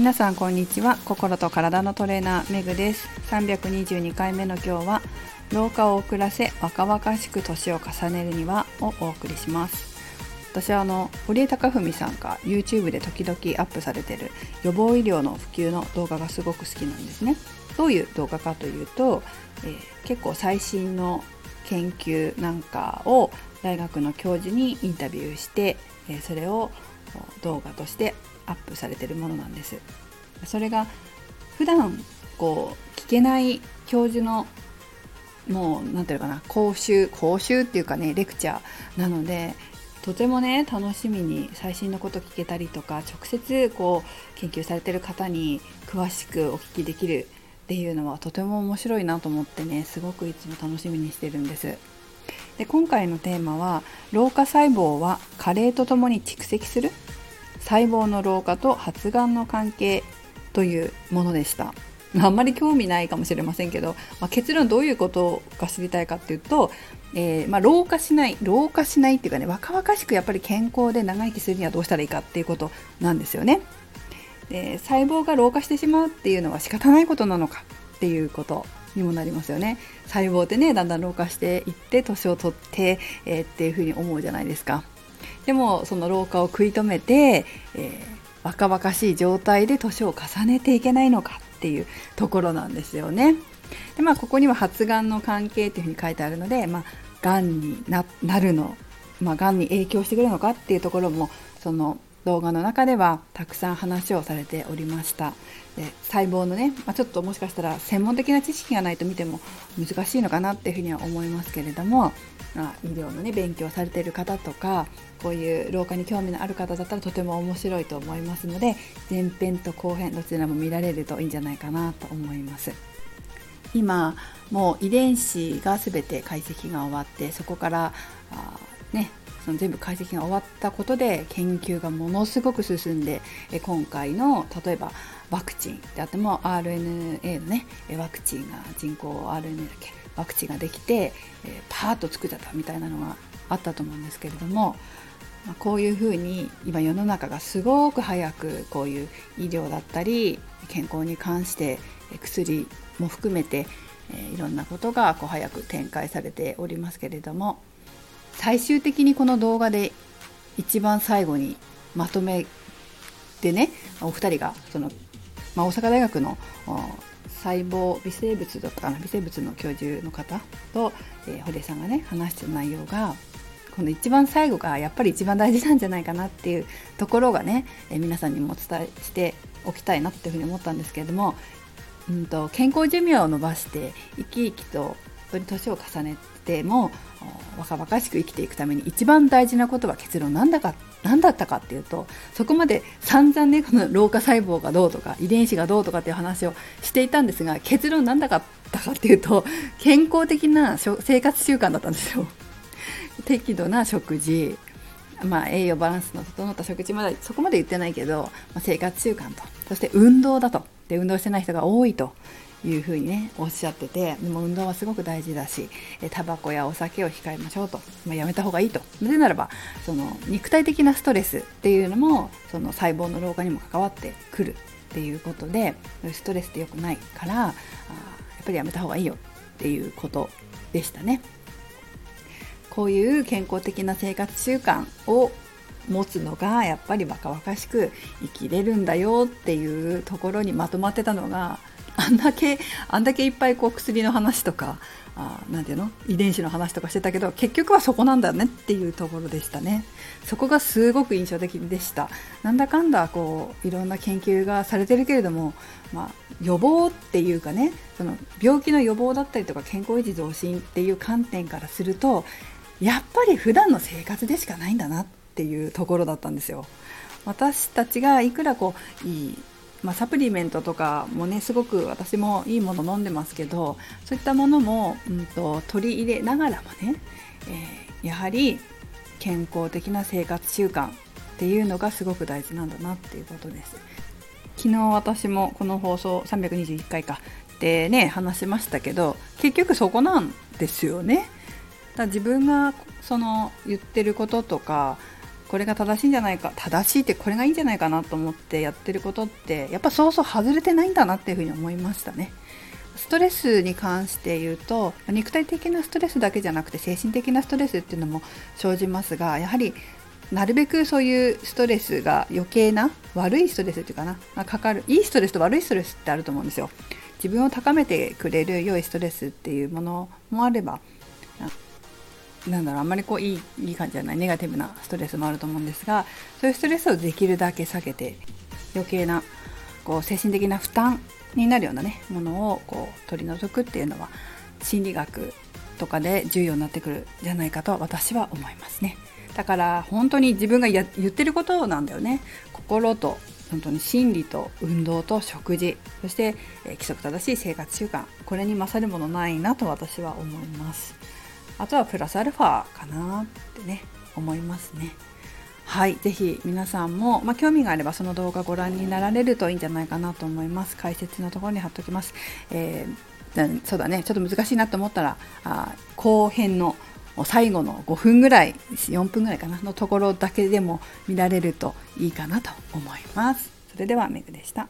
皆さんこんにちは。心と体のトレーナーめぐです。322回目の今日は老化を遅らせ若々しく年を重ねるにはをお送りします。私はあの堀江貴文さんが YouTube で時々アップされてる予防医療の普及の動画がすごく好きなんですね。どういう動画かというと、えー、結構最新の研究なんかを大学の教授にインタビューして、えー、それを動画としてアップされてるものなんです。それが普段こう聞けない教授のもう何て言うかな講習講習っていうかねレクチャーなのでとてもね楽しみに最新のこと聞けたりとか直接こう研究されてる方に詳しくお聞きできるっていうのはとても面白いなと思ってねすごくいつも楽しみにしてるんです。で今回のテーマは老化細胞は加齢とともに蓄積する細胞の老化と発がんの関係というものでした。あんまり興味ないかもしれませんけど、まあ、結論どういうことが知りたいかっていうと、えー、まあ、老化しない老化しないっていうかね若々しくやっぱり健康で長生きするにはどうしたらいいかっていうことなんですよね。で細胞が老化してしまうっていうのは仕方ないことなのかっていうことにもなりますよね。細胞ってねだんだん老化していって年を取って、えー、っていうふうに思うじゃないですか。でもその老化を食い止めて、えー、若々しい状態で年を重ねていけないのかっていうところなんですよね。でまあここには発がんの関係っていうふうに書いてあるので、まあ、がんになるの、まあ、がんに影響してくるのかっていうところもその動画の中ではたくさん話をされておりました。で細胞のね、まあ、ちょっともしかしたら専門的な知識がないと見ても難しいのかなっていうふうには思いますけれども、まあ、医療のね勉強されている方とかこういう老化に興味のある方だったらとても面白いと思いますので前編と後編どちらも見られるといいんじゃないかなと思います。今もう遺伝子が全て解析が終わってそこからあねその全部解析が終わったことで研究がものすごく進んで今回の例えばワクチンであっても RNA のねワクチンが人工 RNA だけワクチンができてパーッと作っちゃったみたいなのがあったと思うんですけれどもこういうふうに今世の中がすごく早くこういう医療だったり健康に関して薬も含めていろんなことがこう早く展開されておりますけれども最終的にこの動画で一番最後にまとめてねお二人がその、まあ、大阪大学の細胞微生物だったかな微生物の教授の方と、えー、堀江さんがね話してる内容がこの一番最後がやっぱり一番大事なんじゃないかなっていうところがね、えー、皆さんにもお伝えしておきたいなっていうふうに思ったんですけれども、うんと、健康寿命を伸ばして生き生きと当に年を重ねても若々しく生きていくために一番大事なことは結論なんだか何だったかっていうとそこまで散々ねこの老化細胞がどうとか遺伝子がどうとかっていう話をしていたんですが結論何だったかっていうと健康的な生活習慣だったんですよ。適度な食事まあ、栄養バランスの整った食事までそこまで言ってないけど、まあ、生活習慣とそして運動だとで運動してない人が多いというふうにねおっしゃっててでも運動はすごく大事だしタバコやお酒を控えましょうと、まあ、やめた方がいいとなぜならばその肉体的なストレスっていうのもその細胞の老化にも関わってくるっていうことでストレスって良くないからあやっぱりやめた方がいいよっていうことでしたね。こういう健康的な生活習慣を持つのがやっぱり若々しく生きれるんだよっていうところにまとまってたのがんだけあんだけいっぱいこう薬の話とかあなていうの？遺伝子の話とかしてたけど結局はそこなんだねっていうところでしたね。そこがすごく印象的でした。なんだかんだこういろんな研究がされてるけれども、まあ、予防っていうかねその病気の予防だったりとか健康維持増進っていう観点からするとやっぱり普段の生活でしかないんだなっていうところだったんですよ。私たちがいくらこういいまあ、サプリメントとかもねすごく私もいいもの飲んでますけどそういったものも、うんと、取り入れながらもね、えー、やはり健康的な生活習慣っていうのがすごく大事なんだなっていうことです。昨日私もこの放送321回かでね話しましたけど結局そこなんですよね。だ自分がその言ってることとかこれが正しいんじゃないか正しいってこれがいいんじゃないかなと思ってやってることってやっぱそうそう外れてないんだなっていうふうに思いましたね。ストレスに関して言うと肉体的なストレスだけじゃなくて精神的なストレスっていうのも生じますがやはりなるべくそういうストレスが余計な悪いストレスっていうかな、かかるいいストレスと悪いストレスってあると思うんですよ自分を高めてくれる良いストレスっていうものもあればなんだろうあんまりこういいいい感じじゃないネガティブなストレスもあると思うんですがそういうストレスをできるだけ下げて余計なこう精神的な負担になるようなねものをこう取り除くっていうのは心理学とかで重要になってくるじゃないかと私は思いますね。だから本当に自分がや言ってることなんだよね。心と本当に心理と運動と食事。そして、え規則正しい生活習慣。これに勝るものないなと私は思います。あとはプラスアルファかなってね思いますねはい、ぜひ皆さんも、まあ、興味があればその動画ご覧になられるといいんじゃないかなと思います。解説のところに貼っておきます。えー、そうだね、ちょっと難しいなと思ったら、あ後編の最後の5分ぐらい、4分ぐらいかなのところだけでも見られるといいかなと思います。それではメグでした。